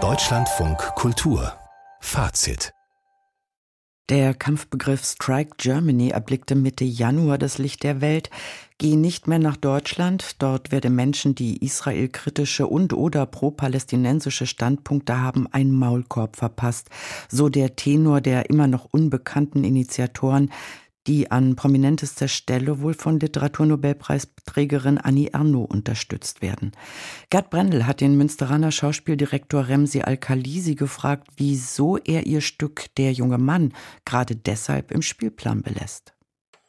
Deutschlandfunk Kultur Fazit der Kampfbegriff Strike Germany erblickte Mitte Januar das Licht der Welt. Geh nicht mehr nach Deutschland. Dort werde Menschen, die israelkritische und oder pro-palästinensische Standpunkte haben, ein Maulkorb verpasst. So der Tenor der immer noch unbekannten Initiatoren die an prominentester Stelle wohl von Literaturnobelpreisträgerin Annie Ernaux unterstützt werden. Gerd Brendel hat den Münsteraner Schauspieldirektor Remsi Al-Khalisi gefragt, wieso er ihr Stück Der junge Mann gerade deshalb im Spielplan belässt.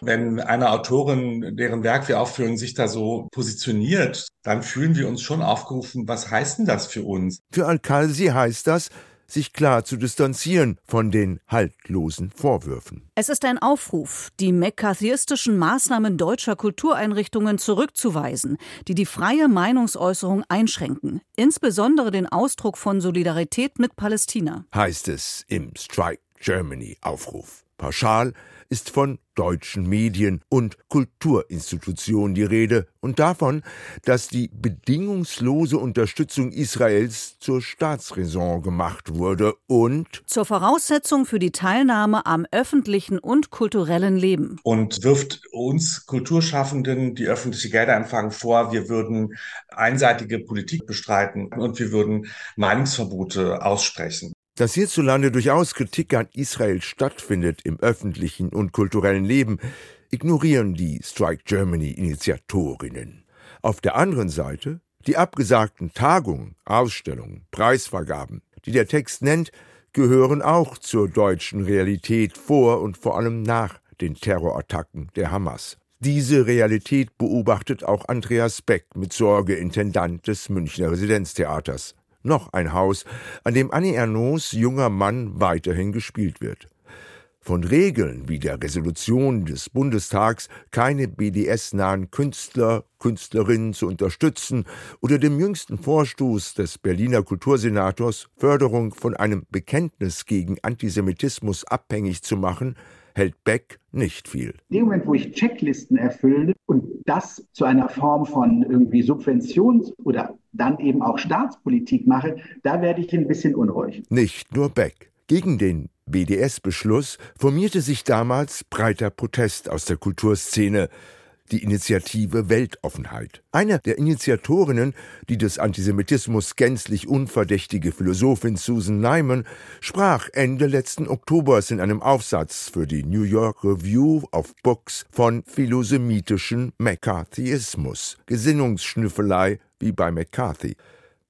Wenn eine Autorin, deren Werk wir aufführen, sich da so positioniert, dann fühlen wir uns schon aufgerufen, was heißt denn das für uns? Für Al-Khalsi heißt das, sich klar zu distanzieren von den haltlosen Vorwürfen. Es ist ein Aufruf, die mccarthyistischen Maßnahmen deutscher Kultureinrichtungen zurückzuweisen, die die freie Meinungsäußerung einschränken, insbesondere den Ausdruck von Solidarität mit Palästina. Heißt es im Strike Germany Aufruf. Pauschal ist von deutschen Medien und Kulturinstitutionen die Rede und davon, dass die bedingungslose Unterstützung Israels zur Staatsräson gemacht wurde und zur Voraussetzung für die Teilnahme am öffentlichen und kulturellen Leben. Und wirft uns Kulturschaffenden, die öffentliche Gelder empfangen, vor, wir würden einseitige Politik bestreiten und wir würden Meinungsverbote aussprechen. Dass hierzulande durchaus Kritik an Israel stattfindet im öffentlichen und kulturellen Leben, ignorieren die Strike Germany Initiatorinnen. Auf der anderen Seite die abgesagten Tagungen, Ausstellungen, Preisvergaben, die der Text nennt, gehören auch zur deutschen Realität vor und vor allem nach den Terrorattacken der Hamas. Diese Realität beobachtet auch Andreas Beck mit Sorge Intendant des Münchner Residenztheaters noch ein Haus, an dem Annie Ernaux junger Mann weiterhin gespielt wird. Von Regeln wie der Resolution des Bundestags, keine BDS-nahen Künstler, Künstlerinnen zu unterstützen oder dem jüngsten Vorstoß des Berliner Kultursenators, Förderung von einem Bekenntnis gegen Antisemitismus abhängig zu machen, hält Beck nicht viel. In dem Moment, wo ich Checklisten erfülle und das zu einer Form von irgendwie Subventions- oder dann eben auch Staatspolitik mache, da werde ich ein bisschen unruhig. Nicht nur Beck. Gegen den BDS-Beschluss formierte sich damals breiter Protest aus der Kulturszene die Initiative Weltoffenheit. Eine der Initiatorinnen, die des Antisemitismus gänzlich unverdächtige Philosophin Susan Nyman, sprach Ende letzten Oktobers in einem Aufsatz für die New York Review of Books von philosemitischem McCarthyismus, Gesinnungsschnüffelei wie bei McCarthy.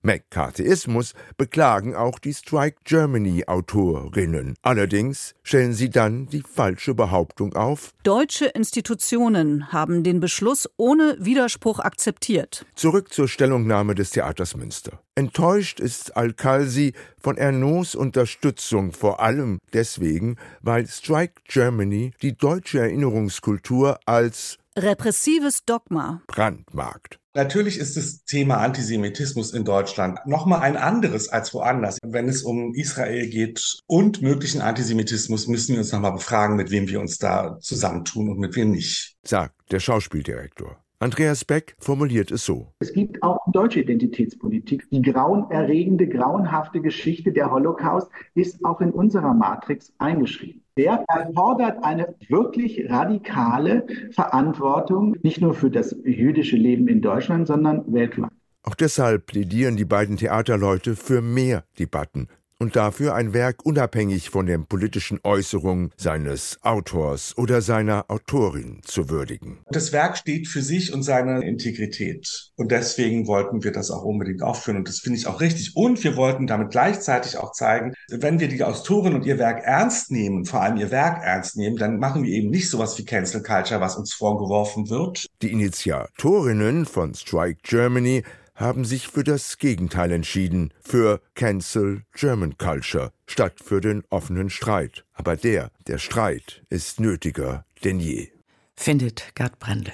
McCarthyismus beklagen auch die Strike Germany Autorinnen. Allerdings stellen sie dann die falsche Behauptung auf. Deutsche Institutionen haben den Beschluss ohne Widerspruch akzeptiert. Zurück zur Stellungnahme des Theaters Münster. Enttäuscht ist Al-Khalsi von Ernauds Unterstützung vor allem deswegen, weil Strike Germany die deutsche Erinnerungskultur als repressives Dogma brandmarkt. Natürlich ist das Thema Antisemitismus in Deutschland nochmal ein anderes als woanders. Wenn es um Israel geht und möglichen Antisemitismus, müssen wir uns nochmal befragen, mit wem wir uns da zusammentun und mit wem nicht. Sagt der Schauspieldirektor. Andreas Beck formuliert es so. Es gibt auch deutsche Identitätspolitik. Die grauenerregende, grauenhafte Geschichte der Holocaust ist auch in unserer Matrix eingeschrieben. Der erfordert eine wirklich radikale Verantwortung, nicht nur für das jüdische Leben in Deutschland, sondern weltweit. Auch deshalb plädieren die beiden Theaterleute für mehr Debatten und dafür ein Werk unabhängig von den politischen Äußerungen seines Autors oder seiner Autorin zu würdigen. Das Werk steht für sich und seine Integrität. Und deswegen wollten wir das auch unbedingt aufführen. Und das finde ich auch richtig. Und wir wollten damit gleichzeitig auch zeigen, wenn wir die Autorin und ihr Werk ernst nehmen, vor allem ihr Werk ernst nehmen, dann machen wir eben nicht sowas wie Cancel Culture, was uns vorgeworfen wird. Die Initiatorinnen von Strike Germany haben sich für das Gegenteil entschieden, für Cancel German Culture statt für den offenen Streit. Aber der, der Streit, ist nötiger denn je. Findet Gerd Brendel.